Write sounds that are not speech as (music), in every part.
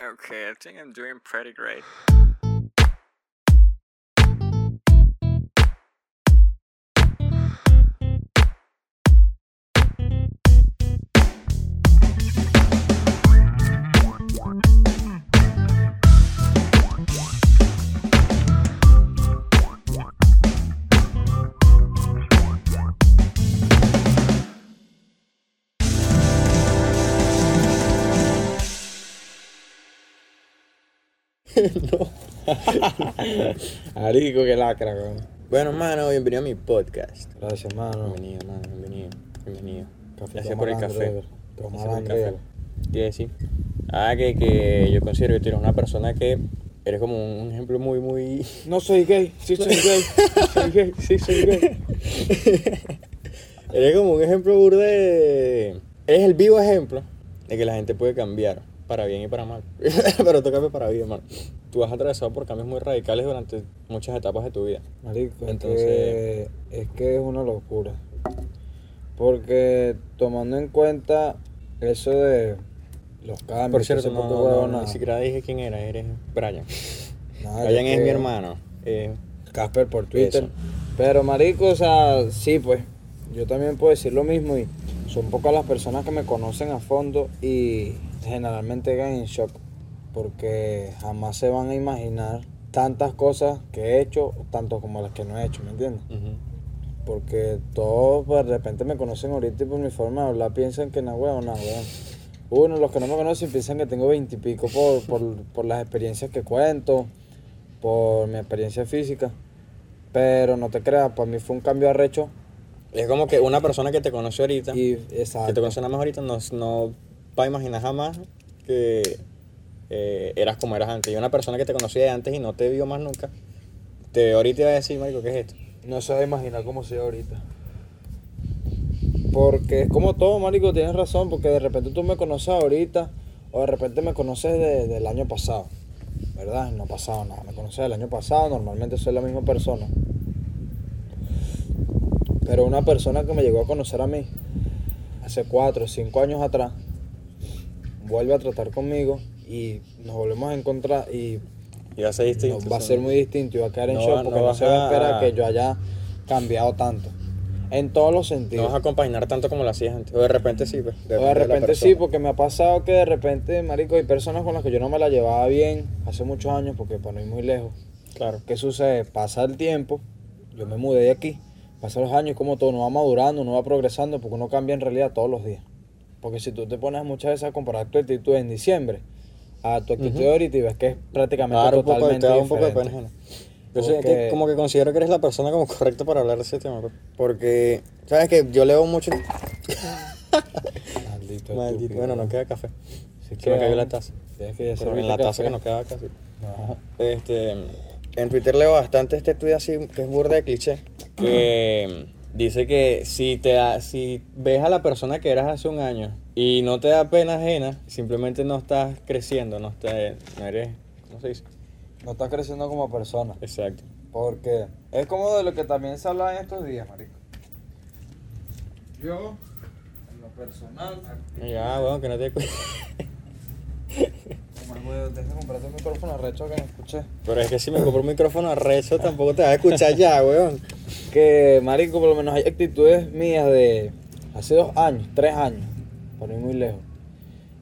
Okay, I think I'm doing pretty great. (laughs) Arico, que lacra, weón. Bueno, hermano, bienvenido a mi podcast. Gracias, mano. Bienvenido, hermano, bienvenido. Bienvenido. Café Gracias por el café. Gracias por el café. ¿Qué decir? Ah, que, que yo considero que tú eres una persona que eres como un ejemplo muy, muy... No soy gay, sí soy (laughs) gay. soy gay, sí soy gay. Eres como un ejemplo burde de... Eres el vivo ejemplo de que la gente puede cambiar para bien y para mal. (laughs) Pero tú cambias para bien, hermano. Tú has atravesado por cambios muy radicales durante muchas etapas de tu vida. Marico, Entonces- es, que, es que es una locura. Porque tomando en cuenta eso de los cambios, Por cierto, no, no, no, ni siquiera dije quién era, eres Brian. nada, Brian es que- mi hermano. Eh, Casper por Twitter. Eso. Pero marico, o sea, sí, pues, yo también puedo decir lo mismo y son pocas las personas que me conocen a fondo y generalmente quedan en shock porque jamás se van a imaginar tantas cosas que he hecho, tanto como las que no he hecho, ¿me entiendes? Porque todos pues, de repente me conocen ahorita y por mi forma de hablar piensan que no, weón, no, weón. Uno, los que no me conocen piensan que tengo veintipico por, por, por las experiencias que cuento, por mi experiencia física. Pero no te creas, para mí fue un cambio arrecho Es como que una persona que te conoce ahorita, y que te conoce nada más ahorita, no, no va a imaginar jamás que eh, eras como eras antes. Y una persona que te conocía de antes y no te vio más nunca, te ve ahorita y va a decir, marico, ¿qué es esto? No se va a imaginar cómo soy ahorita. Porque es como todo, marico, tienes razón, porque de repente tú me conoces ahorita o de repente me conoces de- del año pasado, ¿verdad? No ha pasado nada, me conoces del año pasado, normalmente soy la misma persona. Pero una persona que me llegó a conocer a mí hace cuatro o cinco años atrás, vuelve a tratar conmigo y nos volvemos a encontrar y Y va a ser distinto. no, va a sí. ser muy distinto y va a quedar en No shock porque no no, se va a esperar que yo haya cambiado tanto. En todos los No sentidos. vas a compaginar tanto como lo hacías antes. O de repente sí, pues. o de repente sí, porque me ha pasado que de repente, marico, hay personas con las que yo no me la llevaba bien hace muchos años, porque para no ir muy lejos. Claro. ¿Qué sucede? Pasa el tiempo, yo me mudé de aquí, pasan los años y como todo, uno va madurando, uno va progresando, porque uno cambia en realidad todos los días. Porque si tú te pones muchas veces a comparar tu actitud en diciembre a tu actitud de ahorita y ves que es prácticamente Claro, un poco, totalmente te da un poco de pena. Yo sé Porque- que como que considero que eres la persona como correcta para hablar de ese tema. Porque, ¿sabes que Yo leo mucho... Maldito, Maldito. Bueno, no queda café. Se me queda, cayó la taza. Tienes que Pero en la taza café. que no queda casi. No. Este, en Twitter leo bastante este tweet así, que es burda de cliché, que dice que si, te da- si ves a la persona que eras hace un año y no te da pena ajena, simplemente no estás creciendo, no, te, no eres, ¿cómo se dice? No estás creciendo como persona. Exacto. Porque es como de lo que también se habla en estos días, marico. Yo, en lo personal, Ya, bueno, que no te... (laughs) micrófono recho que me escuché. Pero es que si me compro un micrófono arrecho tampoco te vas a escuchar ya, weón. Que, marico, por lo menos hay actitudes mías de hace dos años, tres años, por ir muy lejos.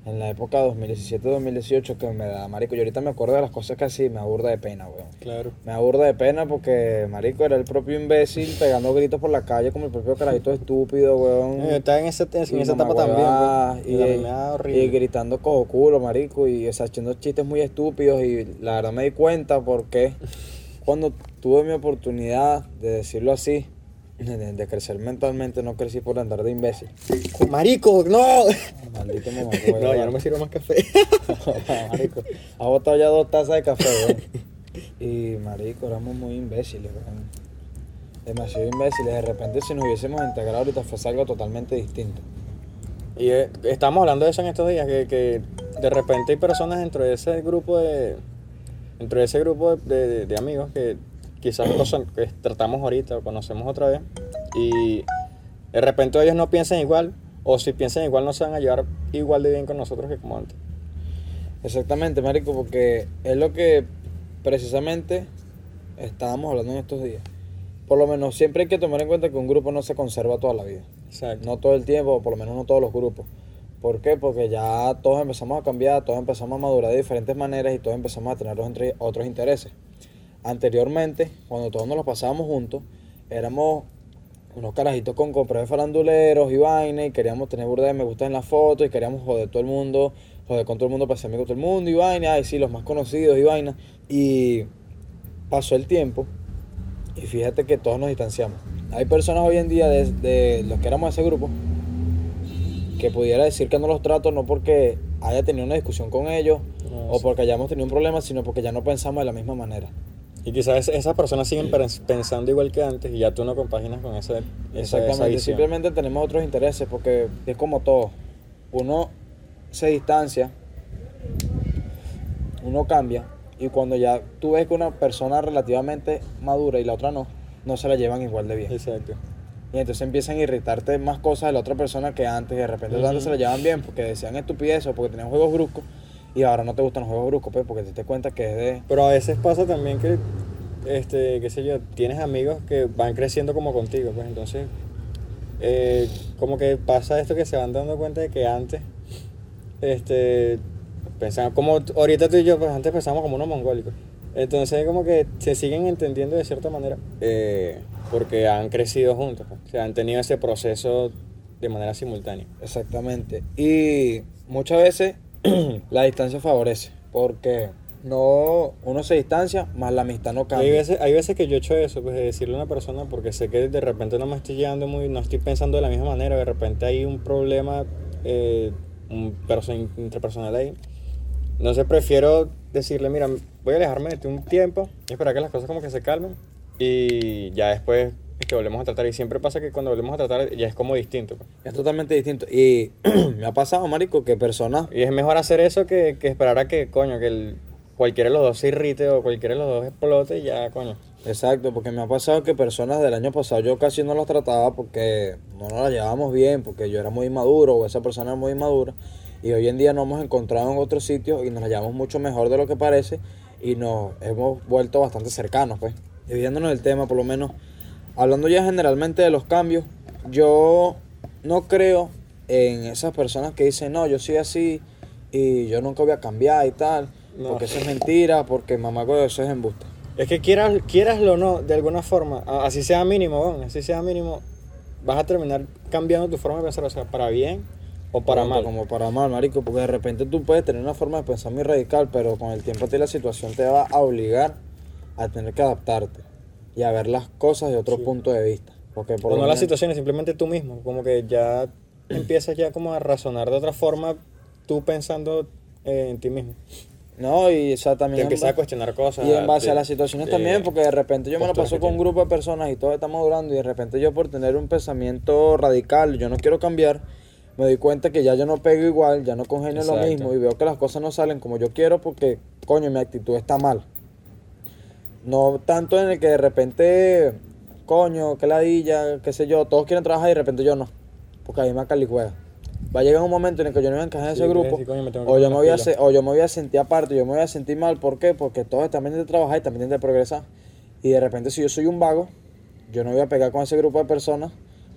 En la época 2017-2018 que me da, marico, yo ahorita me acuerdo de las cosas que así me aburda de pena, weón. Claro. Me aburda de pena porque, marico, era el propio imbécil pegando gritos por la calle como el propio carajito estúpido, weón. Eh, Estaba en, ese, en esa etapa también, pues. Y, Y, y gritando cojo culo, marico, y o sea, haciendo chistes muy estúpidos. Y la verdad me di cuenta porque cuando tuve mi oportunidad de decirlo así, de, de crecer mentalmente, no crecí por andar de imbécil. ¡Marico, no! (laughs) Maldito mamá. no, ya no me sirvo más café. (laughs) (laughs) marico. Ha botado ya dos tazas de café, weón. Y, marico, éramos muy imbéciles, weón. Demasiado imbéciles. De repente, si nos hubiésemos integrado ahorita, fuese algo totalmente distinto. Y eh, estamos hablando de eso en estos días, que, que de repente hay personas dentro de ese grupo de dentro de ese grupo de, de- de amigos que quizás que tratamos ahorita o conocemos otra vez y de repente ellos no piensan igual o si piensan igual no se van a llevar igual de bien con nosotros que como antes. Exactamente, marico, porque es lo que precisamente estábamos hablando en estos días. Por lo menos siempre hay que tomar en cuenta que un grupo no se conserva toda la vida. Exacto. No todo el tiempo, o por lo menos no todos los grupos. ¿Por qué? Porque ya todos empezamos a cambiar, todos empezamos a madurar de diferentes maneras y todos empezamos a tener otros, otros intereses. Anteriormente, cuando todos nos los pasábamos juntos, éramos unos carajitos con compras de faranduleros y vaina y queríamos tener burda de me gusta en las fotos y queríamos joder todo el mundo, joder con todo el mundo para ser amigos de todo el mundo y vaina, ay sí, los más conocidos y vaina. Y pasó el tiempo y fíjate que todos nos distanciamos. Hay personas hoy en día de, de los que éramos de ese grupo que pudiera decir que no los trato no porque haya tenido una discusión con ellos No, o sí. porque hayamos tenido un problema, sino porque ya no pensamos de la misma manera. Y quizás esas personas siguen pens- pensando igual que antes y ya tú no compaginas con esa, esa, Exactamente, simplemente tenemos otros intereses porque es como todo. Uno se distancia, uno cambia y cuando ya tú ves que una persona relativamente madura y la otra no, no se la llevan igual de bien. Exacto. Y entonces empiezan a irritarte más cosas de la otra persona que antes y de repente Ujú. antes se la llevan bien porque decían estupideces o porque tenían juegos bruscos y ahora no te gustan los juegos bruscos, pues porque te das cuenta que es de... Pero a veces pasa también que, este, qué sé yo, tienes amigos que van creciendo como contigo, pues entonces, eh, como que pasa esto que se van dando cuenta de que antes, este, pensaban, como ahorita tú y yo, pues antes pensábamos como unos mongólicos. Entonces, como que se siguen entendiendo de cierta manera, eh, porque han crecido juntos, pues. o sea, han tenido ese proceso de manera simultánea. Exactamente. Y muchas veces (clears throat) la distancia favorece porque no uno se distancia, más la amistad no Hay cambia. veces, hay veces que yo he hecho eso, pues de decirle a una persona porque sé que de repente no me estoy llevando muy, no estoy pensando de la misma manera, de repente hay un problema eh, un perso- interpersonal ahí. Entonces prefiero decirle, mira, voy a alejarme de ti un tiempo esperar que las cosas como que se calmen y ya después es que volvemos a tratar. Y siempre pasa que cuando volvemos a tratar ya es como distinto. pues. Es totalmente distinto. Y (clears throat) me ha pasado, marico, que personas Y es mejor hacer eso que, que esperar a que, coño, que el- cualquiera de los dos se irrite o cualquiera de los dos explote y ya, coño. Exacto, porque me ha pasado que personas del año pasado yo casi no las trataba porque no nos las llevábamos bien, porque yo era muy inmaduro o esa persona era muy inmadura. Y hoy en día nos hemos encontrado en otros sitios y nos la llevamos mucho mejor de lo que parece y nos hemos vuelto bastante cercanos, pues. Dividiéndonos el tema, por lo menos, hablando ya generalmente de los cambios, yo no creo en esas personas que dicen, no, yo soy así y yo nunca voy a cambiar y tal, No. porque eso es mentira, porque mamá, eso es embuste. Es que quieras, quieraslo o no, de alguna forma, así sea mínimo, así sea mínimo, vas a terminar cambiando tu forma de pensar, o sea, para bien o para mal. Como para mal, marico, porque de repente tú puedes tener una forma de pensar muy radical, pero con el tiempo a ti la situación te va a obligar a tener que adaptarte y a ver las cosas de otro Sí. punto de vista. Porque por O no las situaciones, simplemente tú mismo, como que ya (clears throat) empiezas ya como a razonar de otra forma, tú pensando eh, en ti mismo. No, y o sea, Te también... empiezas a cuestionar cosas. Y en base de- a las situaciones de también, porque de repente yo me lo paso con un grupo de personas y todos estamos durando y de repente yo por tener un pensamiento radical, yo no quiero cambiar, me doy cuenta que ya yo no pego igual, ya no congenio lo mismo y veo que las cosas no salen como yo quiero porque, coño, mi actitud está mal. No tanto en el que de repente, coño, que ladilla, qué sé yo, todos quieren trabajar y de repente yo no, porque ahí me calijuega. Va a llegar un momento en el que yo no voy a encajar en Sí, ese grupo, decir, coño, o yo me voy a hacer- o yo me voy a sentir aparte, yo me voy a sentir mal, ¿por qué? Porque todos están pendientes de trabajar y están pendientes de progresar. Y de repente si yo soy un vago, yo no voy a pegar con ese grupo de personas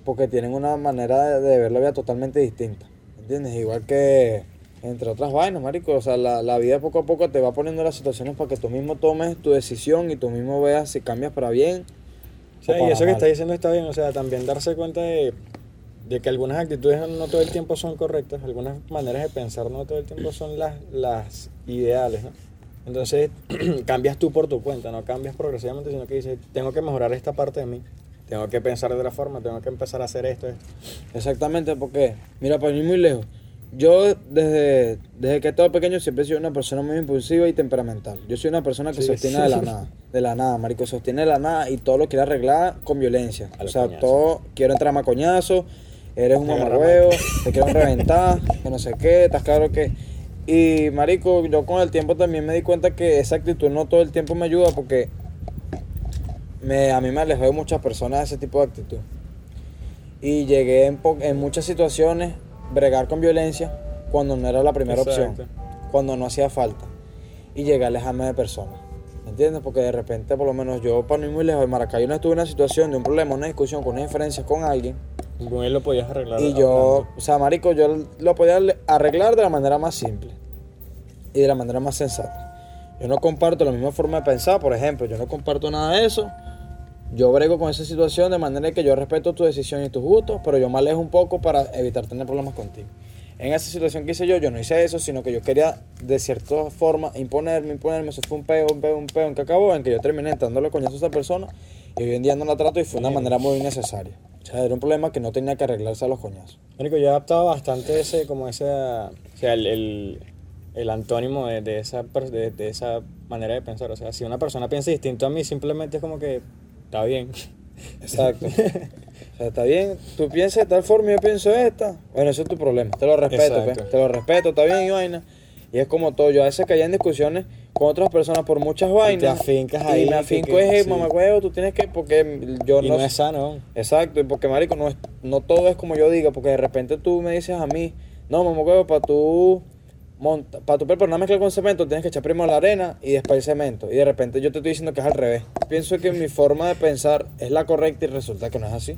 porque tienen una manera de, de ver la vida totalmente distinta. ¿Entiendes? Igual que entre otras vainas, marico. O sea, la, la vida poco a poco te va poniendo las situaciones para que tú mismo tomes tu decisión y tú mismo veas si cambias para bien. O sea, o y para eso que mal. está diciendo está bien, o sea, también darse cuenta de, de que algunas actitudes no todo el tiempo son correctas, algunas maneras de pensar no todo el tiempo son las, las ideales, ¿no? Entonces, (clears throat) cambias tú por tu cuenta, no cambias progresivamente, sino que dices, tengo que mejorar esta parte de mí, tengo que pensar de otra forma, tengo que empezar a hacer esto, esto. Exactamente, porque, mira, para ir muy lejos, yo desde, desde que he estado pequeño siempre he sido una persona muy impulsiva y temperamental. Yo soy una persona que Sí, sostiene sí. de la (laughs) nada, de la nada, marico, sostiene de la nada y todo lo quiere arreglar con violencia. A O sea, todo, quiero entrar a coñazo, eres un mamarhuevo, (laughs) te quiero reventar, que no sé qué, estás claro que... Y, marico, yo con el tiempo también me di cuenta que esa actitud no todo el tiempo me ayuda porque me, a mí me alejó de muchas personas de ese tipo de actitud y llegué en, po- en muchas situaciones bregar con violencia cuando no era la primera Exacto. opción. cuando no hacía falta. Y llegué a alejarme de personas. ¿Me entiendes? Porque de repente, por lo menos yo, para no ir muy lejos de Maracay, no estuve en una situación de un problema, una discusión, con una diferencia con alguien. Con él lo podías arreglar. Y yo, hablando. o sea, marico, yo lo podía arreglar de la manera más simple y de la manera más sensata. Yo no comparto la misma forma de pensar, por ejemplo, yo no comparto nada de eso. Yo brego con esa situación de manera que yo respeto tu decisión y tus gustos, pero yo me alejo un poco para evitar tener problemas contigo. En esa situación que hice yo, yo no hice eso, sino que yo quería de cierta forma imponerme, imponerme. Eso fue un peo, un peo, un peo, en que acabó, en que yo terminé dándole coñazo a esa persona y hoy en día no la trato y fue una manera muy innecesaria. O sea, era un problema que no tenía que arreglarse a los coñazos. Marico, yo he adaptado bastante ese, como ese, o sea, el, el, el antónimo de, de esa, de esa manera de pensar. O sea, si una persona piensa distinto a mí, simplemente es como que está bien. (laughs) Exacto. o sea, está bien, tú piensas de tal forma y yo pienso esta. Bueno, eso es tu problema. Te lo respeto, pe. te lo respeto, está bien y vaina. Y es como todo. Yo a veces caía en discusiones con otras personas por muchas vainas. afincas y ahí, me que- afinco que- es, sí. mamagüevo, tú tienes que, porque yo y no. no es sano. Exacto, y porque marico, no, es, no todo es como yo diga, porque de repente tú me dices a mí, no, mamagüevo, para tú monta, para tu una mezcla con cemento tienes que echar primero la arena y después el cemento. Y de repente yo te estoy diciendo que es al revés. Pienso que mi forma de pensar es la correcta y resulta que no es así.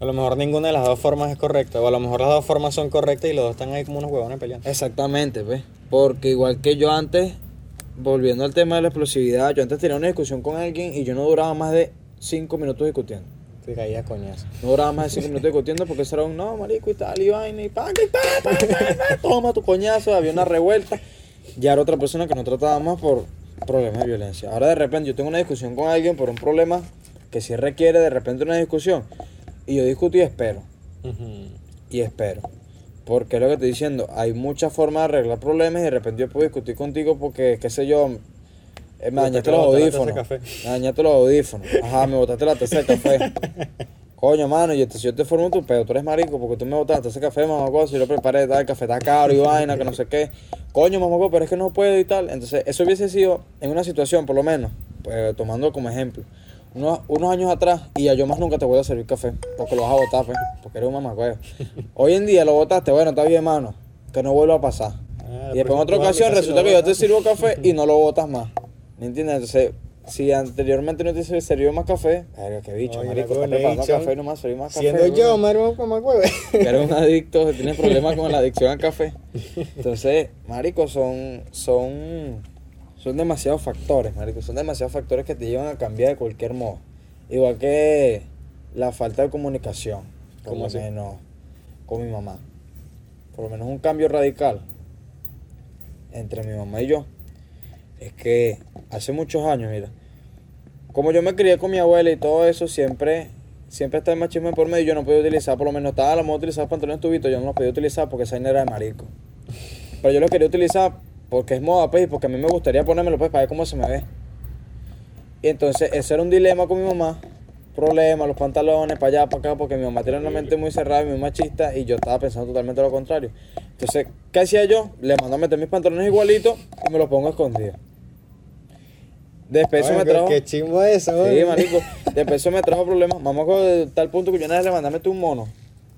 A lo mejor ninguna de las dos formas es correcta. O a lo mejor las dos formas son correctas y los dos están ahí como unos huevones peleando. Exactamente, ¿ves? Porque igual que yo antes, volviendo al tema de la explosividad, yo antes tenía una discusión con alguien y yo no duraba más de 5 minutos discutiendo. Te caía coñazo. No duraba más de 5 minutos discutiendo porque eso era un no, marico y tal, y vaina, y pa, pa, pa, toma tu coñazo, había una revuelta. Ya era otra persona que no trataba más por problemas de violencia. Ahora de repente yo tengo una discusión con alguien por un problema que sí requiere de repente una discusión. Y yo discuto y espero. y espero. Porque es lo que estoy diciendo, hay muchas formas de arreglar problemas y de repente yo puedo discutir contigo porque, qué sé yo, eh, me Te dañaste los audífonos. Me dañaste los audífonos. Ajá, me botaste la taza de café. (laughs) Coño, mano, y este, si yo te formo tu pedo, tú eres marico porque tú me botaste ese café, mamá, cosa, yo lo preparé, tal, el café está caro y vaina, que no sé qué. Coño, mamá, pero es que no puedo y tal. Entonces, eso hubiese sido en una situación, por lo menos, pues, tomando como ejemplo, unos, unos años atrás y ya yo más nunca te voy a servir café porque lo vas a botar, pues, porque eres un mamacuevo. (laughs) Hoy en día lo botaste, bueno, está bien, mano, que no vuelva a pasar. Ah, y después en otra pero ocasión casi resulta que yo te sirvo café y no lo botas más. ¿Me entiendes? Entonces, si anteriormente no te servido más café, verga, qué bicho, Oye, marico, la estás preparando conexión. café y no me has servido más café. Siendo yo. Mario, como hueve. Que eres un adicto, que tienes problemas con la adicción al café. Entonces, marico, son, son, son demasiados factores, marico. Son demasiados factores que te llevan a cambiar de cualquier modo. Igual que la falta de comunicación, por ¿Cómo lo menos con mi mamá. Por lo menos un cambio radical entre mi mamá y yo. Es que hace muchos años, mira, como yo me crié con mi abuela y todo eso, siempre, siempre está el machismo por medio. Yo no podía utilizar, por lo menos estaba la moda utilizar pantalones tubitos, yo no los podía utilizar porque esa era de marico. Pero yo los quería utilizar porque es moda, pues, y porque a mí me gustaría ponérmelo, pues, para ver cómo se me ve. Y entonces, ese era un dilema con mi mamá. Problema, los pantalones, para allá, para acá, porque mi mamá tiene una mente muy cerrada y muy machista, y yo estaba pensando totalmente lo contrario. Entonces, ¿qué hacía yo? Le mando a meter mis pantalones igualitos y me los pongo escondidos. Después eso Oye, me trajo. Qué chimbo eso, Sí, güey. marico. Después eso me trajo problemas. Vamos a tal punto que yo vez le mandé a meter un mono.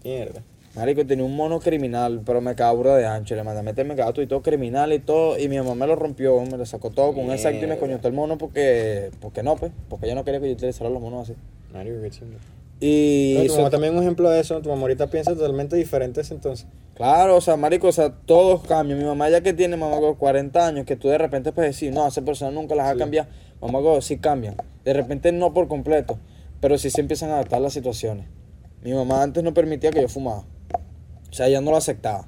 Mierda. Marico, tenía un mono criminal, pero me quedaba burda de ancho. Le mandé a meter, me quedaba todo y todo criminal y todo. Y mi mamá me lo rompió, me lo sacó todo con un exacto y me coñotó el mono porque, porque no, pues. Porque ella no quería que yo utilizara los monos así. Mario, qué chimbo. Y. No, tu mamá también un ejemplo de eso. Tu mamá ahorita piensa totalmente diferente ese entonces. Claro, o sea, marico, o sea, todos cambian. Mi mamá ya que tiene, mamá, con 40 años, que tú de repente puedes decir, no, esa persona nunca las va a Sí. cambiar. Mamá, sí cambian. De repente no por completo, pero sí se empiezan a adaptar las situaciones. Mi mamá antes no permitía que yo fumaba. O sea, ella no lo aceptaba.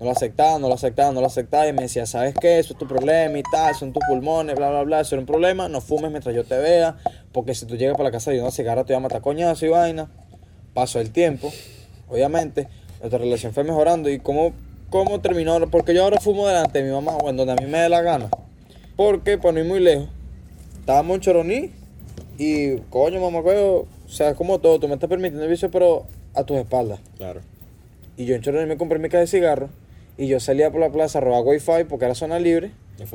No lo aceptaba, no lo aceptaba, no lo aceptaba. Y me decía, ¿sabes qué? Eso es tu problema y tal, son tus pulmones, bla, bla, bla. Eso era un problema. No fumes mientras yo te vea. Porque si tú llegas para la casa y una cigarra te va a matar coñazo y vaina. Pasó el tiempo, obviamente. Nuestra relación fue mejorando. ¿Y cómo, cómo terminó? Porque yo ahora fumo delante de mi mamá, o en donde a mí me dé la gana. Porque, para no ir muy lejos, estábamos en Choroní y, coño, mamá, o sea, como todo, tú me estás permitiendo el vicio, pero a tus espaldas. Claro. Y yo en Choroní me compré mi caja de cigarro y yo salía por la plaza a robar wifi porque era zona libre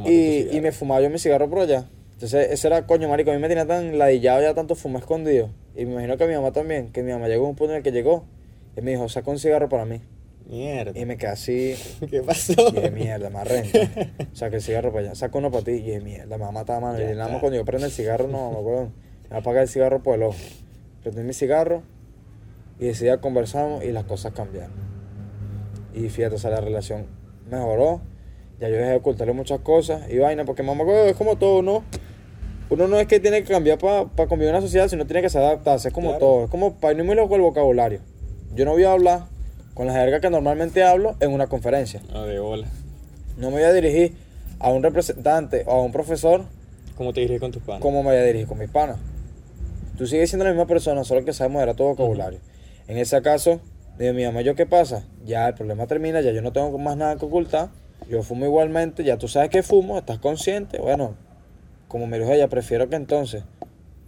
Y y, me fumaba yo mi cigarro por allá. Entonces, ese era, coño, marico, a mí me tenía tan ladillado ya tanto fumé escondido. Y me imagino que a mi mamá también, que mi mamá llegó a un punto en el que llegó y me dijo, saca un cigarro para mí. Mierda. Y me quedé así, (laughs) ¿Qué pasó? y de mierda, me renta. (laughs) Saca el cigarro para allá, saca uno para ti, y de mierda, me va a matar, mano. Ya Y nada más cuando yo prendo el cigarro, no, me acuerdo, me va a apagar el cigarro por el ojo. Prendí mi cigarro, y decidí conversamos, y las cosas cambiaron. Y fíjate, o sea, la relación mejoró, ya yo dejé de ocultarle muchas cosas, y vaina, porque mamá, es como todo, ¿no? Uno no es que tiene que cambiar para convivir en una sociedad, sino tiene que se adaptarse, es como Claro. todo, es como para muy loco el vocabulario. Yo no voy a hablar con la jerga que normalmente hablo en una conferencia. No, de bola. No me voy a dirigir a un representante o a un profesor ¿Cómo te diriges con tus panas? como me voy a dirigir con mis panas. Tú sigues siendo la misma persona, solo que sabes moderar tu vocabulario. En ese caso, digo, mi mamá, ¿yo qué pasa? Ya el problema termina, ya yo no tengo más nada que ocultar. Yo fumo igualmente, ya tú sabes que fumo, estás consciente. Bueno, como me dijo ella, prefiero que entonces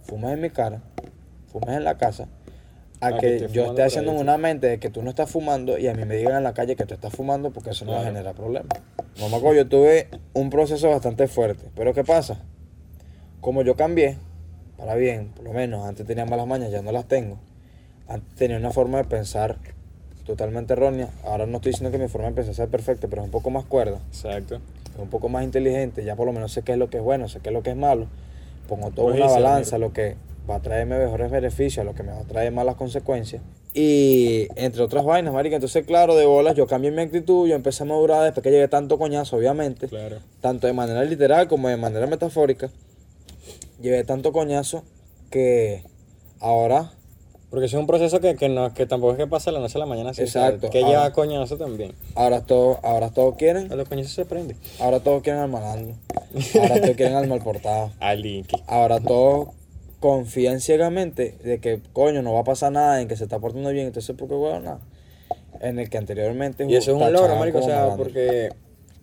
fumes en mi cara, fumes en la casa, a A que yo esté haciendo una mente de que tú no estás fumando y a mí me digan en la calle que tú estás fumando porque eso no va a Claro. generar problemas. Mamá, yo tuve un proceso bastante fuerte, pero ¿qué pasa? Como yo cambié, para bien, por lo menos antes tenía malas mañas, ya no las tengo. Antes tenía una forma de pensar totalmente errónea. Ahora no estoy diciendo que mi forma de pensar sea perfecta, pero es un poco más cuerda, Exacto. es un poco más inteligente. Ya por lo menos sé qué es lo que es bueno, sé qué es lo que es malo. Pongo todo en una balanza, lo que va a traerme mejores beneficios, lo que me va a traer malas consecuencias. Y entre otras vainas, marica. Entonces, claro, de bolas, yo cambié mi actitud, yo empecé a madurar después que llegué tanto coñazo, obviamente Claro. tanto de manera literal como de manera metafórica, llevé tanto coñazo que ahora, Porque es un proceso que, que, no, que tampoco es que pasa de la noche a la mañana. así, Exacto. que lleva coñazo también. ahora todos, ahora todos quieren, A los coñazos se prende. ahora todos quieren (laughs) al malandro, ahora todos quieren al mal portado, Al ahora todos confían ciegamente de que coño no va a pasar nada, en que se está portando bien, entonces porque bueno, nada. En el que anteriormente Y eso es un logro, marico, o sea, porque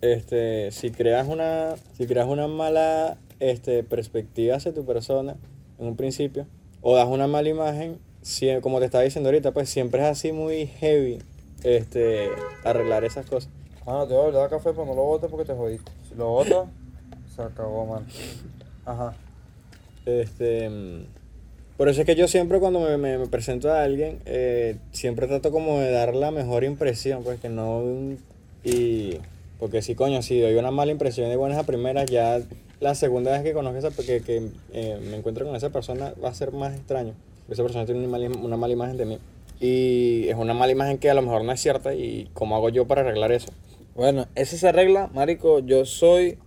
este, si creas una, si creas una mala este, perspectiva hacia tu persona en un principio, o das una mala imagen, sie- como te estaba diciendo ahorita, pues siempre es así muy heavy este, arreglar esas cosas. Mano, te voy a de café, pero no lo botes porque te jodiste. Si lo botas, se acabó, mano. Ajá. Este, mm, por eso es que yo siempre cuando me, me- presento a alguien, eh, siempre trato como de dar la mejor impresión, pues que no... Y... Porque si coño, si doy una mala impresión de buenas a primeras, ya la segunda vez que conozco esa, que, que eh, me encuentro con esa persona va a ser más extraño. Esa persona tiene una mala, una mala imagen de mí. Y es una mala imagen que a lo mejor no es cierta y cómo hago yo para arreglar eso. Bueno, esa se arregla, marico, yo soy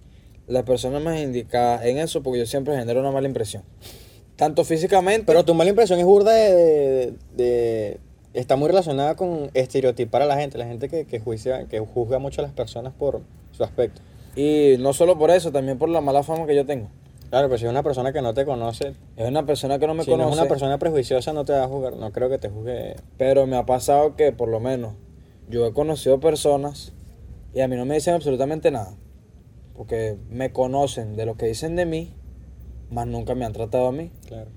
la persona más indicada en eso porque yo siempre genero una mala impresión. Tanto físicamente, Pero tu mala impresión es burda de, de- de- Está muy relacionada con estereotipar a la gente. La gente que, que, juicia, que juzga mucho a las personas por su aspecto. y no solo por eso, también por la mala fama que yo tengo. Claro, pero si es una persona que no te conoce, Es una persona que no me si no conoce, es una persona prejuiciosa, no te va a juzgar. No creo que te juzgue. pero me ha pasado que por lo menos yo he conocido personas y a mí no me dicen absolutamente nada. Porque me conocen de lo que dicen de mí, más nunca me han tratado a mí. Claro.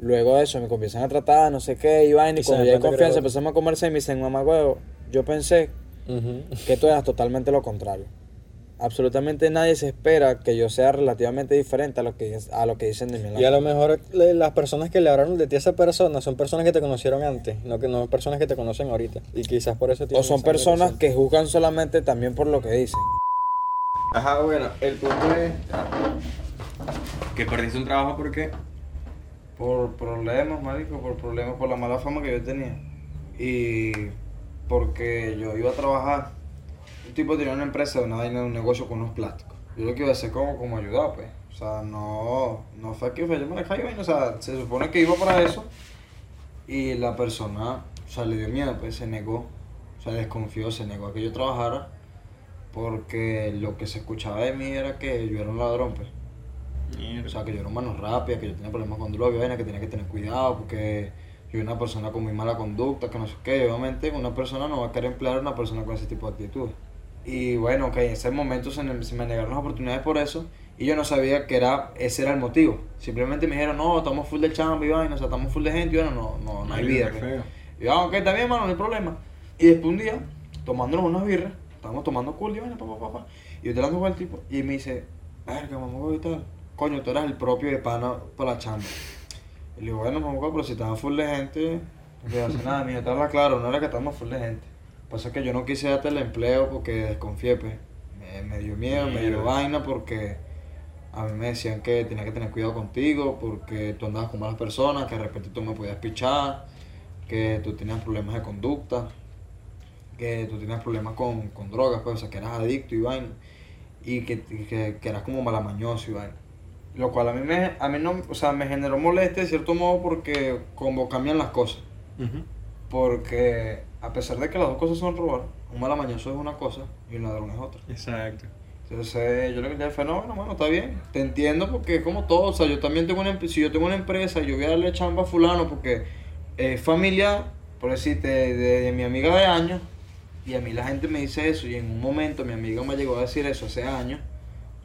Luego de eso me comienzan a tratar, no sé qué, y vaina, y cuando ya hay confianza era- empezamos a conversar y me dicen, mamá huevo, yo pensé que tú eras totalmente lo contrario. Absolutamente nadie se espera que yo sea relativamente diferente a lo que, a lo que dicen de mí. Y a lo mejor le- las personas que le hablaron de ti a esa persona son personas que te conocieron antes, no que no personas que te conocen ahorita. Y quizás por eso O son personas que juzgan solamente también por lo que dicen. Ajá, bueno, el punto es que perdiste un trabajo porque Por problemas, marico, por problemas, por la mala fama que yo tenía. Y porque yo iba a trabajar. Un tipo tenía una empresa, una vaina, un negocio con unos plásticos. Yo lo que iba a hacer como, como ayudar, pues. O sea, no, no fue que fue, yo me la caí, o sea, se supone que iba para eso. Y la persona, o sea, le dio miedo, pues se negó. O sea, desconfió, se negó a que yo trabajara. Porque lo que se escuchaba de mí era que yo era un ladrón, pues. O sea, que yo era un mano rápida, que yo tenía problemas con droga, y vaina, que tenía que tener cuidado, porque yo era una persona con muy mala conducta, que no sé qué. Obviamente una persona no va a querer emplear a una persona con ese tipo de actitudes. Y bueno, que en ese momento se, me negaron las oportunidades por eso, y yo no sabía que era, ese era el motivo. Simplemente me dijeron, no, estamos full de chamba y vaina, o sea, estamos full de gente, y bueno, no, no, no hay vida. pues. Y yo, ah, ok, está bien, mano, no hay problema. Y después un día, tomándonos unas birras, estábamos tomando cool y vaina, papá, papá. Y yo te dando con el tipo, y me dice, verga, mamá, y tal. Coño, tú eras el propio de pana para la chamba. Y le digo, bueno, mamá, pero si estamos full de gente, no a hacer nada, te habla claro, no era que estamos full de gente. Pasa que yo no quise darte el empleo porque desconfié, pues. Me, me dio miedo, me dio vaina porque a mí me decían que tenía que tener cuidado contigo porque tú andabas con malas personas, que de repente tú me podías pichar, que tú tenías problemas de conducta, que tú tenías problemas con, con drogas, pues, o sea, que eras adicto y vaina, y que, que, que eras como malamañoso y vaina. Lo cual a mí, me, a mí no, o sea, me generó molestia de cierto modo porque como cambian las cosas. Porque a pesar de que las dos cosas son robar, un malamañoso es una cosa y un ladrón es otra. Exacto. Entonces yo le dije al fenómeno, bueno, está bien, te entiendo porque es como todo, o sea, yo también tengo una empresa, si yo tengo una empresa, yo voy a darle chamba a fulano porque es familia, por decirte, de, de mi amiga de años, y a mí la gente me dice eso, y en un momento mi amiga me llegó a decir eso hace años,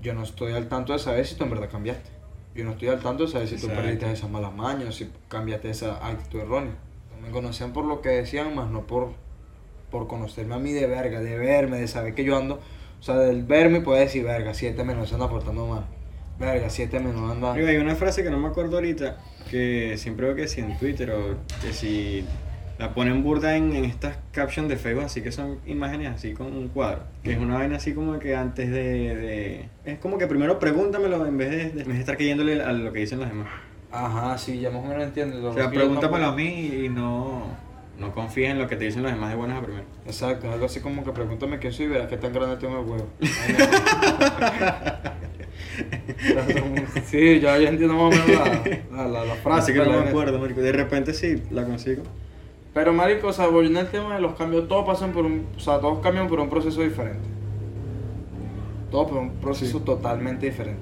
yo no estoy al tanto de saber si tú en verdad cambiaste. Yo no estoy al tanto de saber si tú perdiste esas malas mañas, si cambiaste esa actitud errónea. Me conocían por lo que decían, más no por, por conocerme a mí de verga, de verme, de saber que yo ando. O sea, del verme puede decir, verga, siete menos se anda portando mal. Verga, siete menos anda. Amigo, hay una frase que no me acuerdo ahorita, que siempre veo que si en Twitter o que si la ponen burda en, en estas captions de Facebook, así que son imágenes así con un cuadro. Que es una vaina así como que antes de... de- es como que primero pregúntamelo en vez de, de- en vez de estar creyéndole a lo que dicen los demás. Ajá, sí, ya más o menos entiendo. O sea, pregúntamelo a mí y no, no confíes en lo que te dicen los demás de buenas a primero. Exacto, es algo así como que pregúntame quién soy y verás qué tan grande tengo el huevo. (laughs) sí, ya, ya entiendo más o menos la, la, la, la frase. Así que no me acuerdo, marico. De repente sí, la consigo. Pero marico, o sea, volviendo al tema de los cambios, todos pasan por un, o sea, todos cambian por un proceso diferente. Todos por un proceso Sí. totalmente diferente.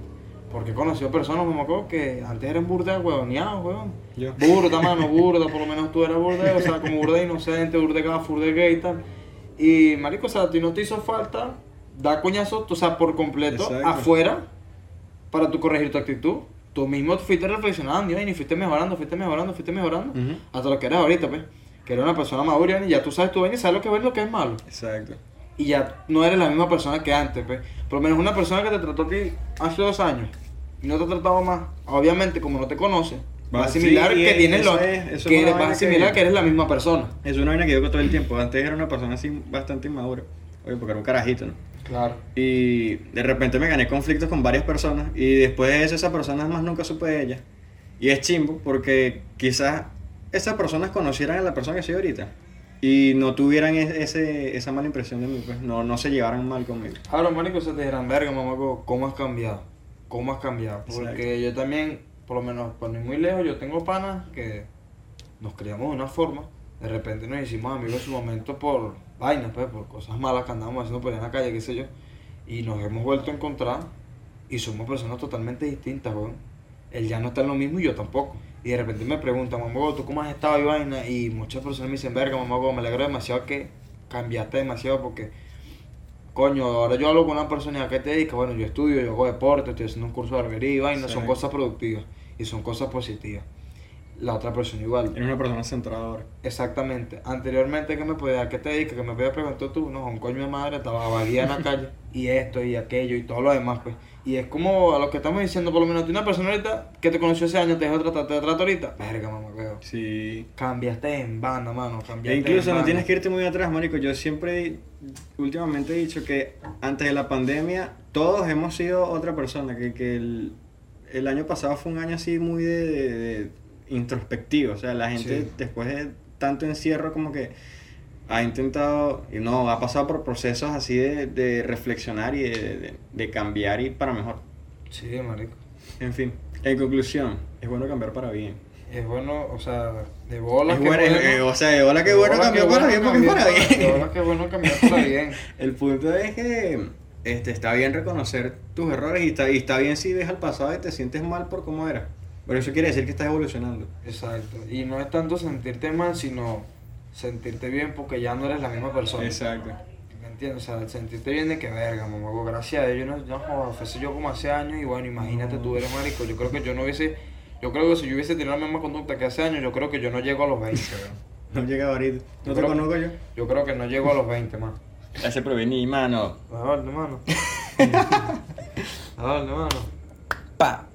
Porque he conocido personas, me acuerdo, que antes eran burda huevoneados, huevón. Yo. Burda, (laughs) mano, burda, por lo menos tú eras burda, o sea, como burda inocente, burda gafo, burda gay y tal. Y, marico, o sea, a ti no te hizo falta dar coñazos, o sea, por completo, Exacto. afuera, para tú corregir tu actitud. Tú mismo fuiste reflexionando, y fuiste mejorando, fuiste mejorando, fuiste mejorando, hasta lo que eres ahorita, pues. Que eres una persona madura, y ya tú sabes tu vaina y sabes lo que es lo que es malo. Exacto. Y ya no eres la misma persona que antes, pues. Por lo menos una persona que te trató a ti hace dos años y no te ha tratado más, obviamente, como no te conoce, va a asimilar sí, que tienes lo es- que eres- vas a asimilar que- que eres la misma persona. Es una vaina que yo todo el tiempo. Antes era una persona así bastante inmadura. Oye, porque era un carajito, ¿no? Claro. Y de repente me gané conflictos con varias personas y después de eso esa persona más nunca supe de ella. Y es chimbo porque quizás esas personas conocieran a la persona que soy ahorita y no tuvieran ese, esa mala impresión de mí, pues no, no se llevaran mal conmigo. Ahora, marico, se te dirán, verga, mamá, ¿cómo has cambiado? ¿Cómo has cambiado? Porque Exacto. yo también, por lo menos, no ir muy lejos, yo tengo panas que nos criamos de una forma, de repente nos hicimos amigos en su momento por vainas, pues, por cosas malas que andábamos haciendo por ahí en la calle, qué sé yo, y nos hemos vuelto a encontrar y somos personas totalmente distintas, weón. Él ya no está en lo mismo y yo tampoco. Y de repente me preguntan, mamá, ¿tú cómo has estado vaina? Y muchas personas me dicen, verga, mamá, me alegro demasiado que cambiaste demasiado porque coño, ahora yo hablo con una persona que te dedica, bueno, yo estudio, yo hago deporte, estoy haciendo un curso de barbería y vaina, son Exacto. cosas productivas y son cosas positivas. La otra persona igual. Eres una persona centradora. Exactamente. Anteriormente que me podía, ¿a qué te dedicas? Que me podía preguntar tú, no, un coño de madre, estaba vaguía en la (laughs) calle, y esto y aquello y todo lo demás, pues. Y es como a lo que estamos diciendo, por lo menos, tú una persona ahorita que te conoció ese año, te dejó tratar, te trata ahorita, verga, mamá, veo. Sí. Cambiaste en banda, mano, cambiaste E incluso en no banda. tienes que irte muy atrás, marico. Yo siempre, últimamente he dicho que antes de la pandemia todos hemos sido otra persona. Que, que el, el año pasado fue un año así muy de, de- de introspectivo. O sea, la gente Sí. después de tanto encierro como que ha intentado, y no, ha pasado por procesos así de, de reflexionar y de, de- de cambiar y para mejor. Sí, marico. En fin, en conclusión, es bueno cambiar para bien. Es bueno, o sea, de bola Es que bueno, bueno. eh, o sea, hola que De bueno bola cambiar que para bueno bien porque es para De bien. bola que bueno cambiar para (laughs) bien. El punto es que este, está bien reconocer tus errores y está, y está bien si ves al pasado y te sientes mal por cómo eras. Pero eso quiere decir que estás evolucionando. Exacto. Y no es tanto sentirte mal, sino sentirte bien porque ya no eres la misma persona. Exacto. ¿Me entiendes? O sea, sentirte bien de que verga, mamá, gracias a Dios, yo no, no eso yo como hace años y bueno, imagínate tú eres marico. Yo creo que yo no hubiese, yo creo que si yo hubiese tenido la misma conducta que hace años, yo creo que yo no llego a los 20, weón. (laughs) No llega ahorita. Yo No te creo- conozco yo. Yo creo que no llego a los 20, man. Ese prevenir, mano. A ver, hermano. (laughs) A ver, hermano. Pa.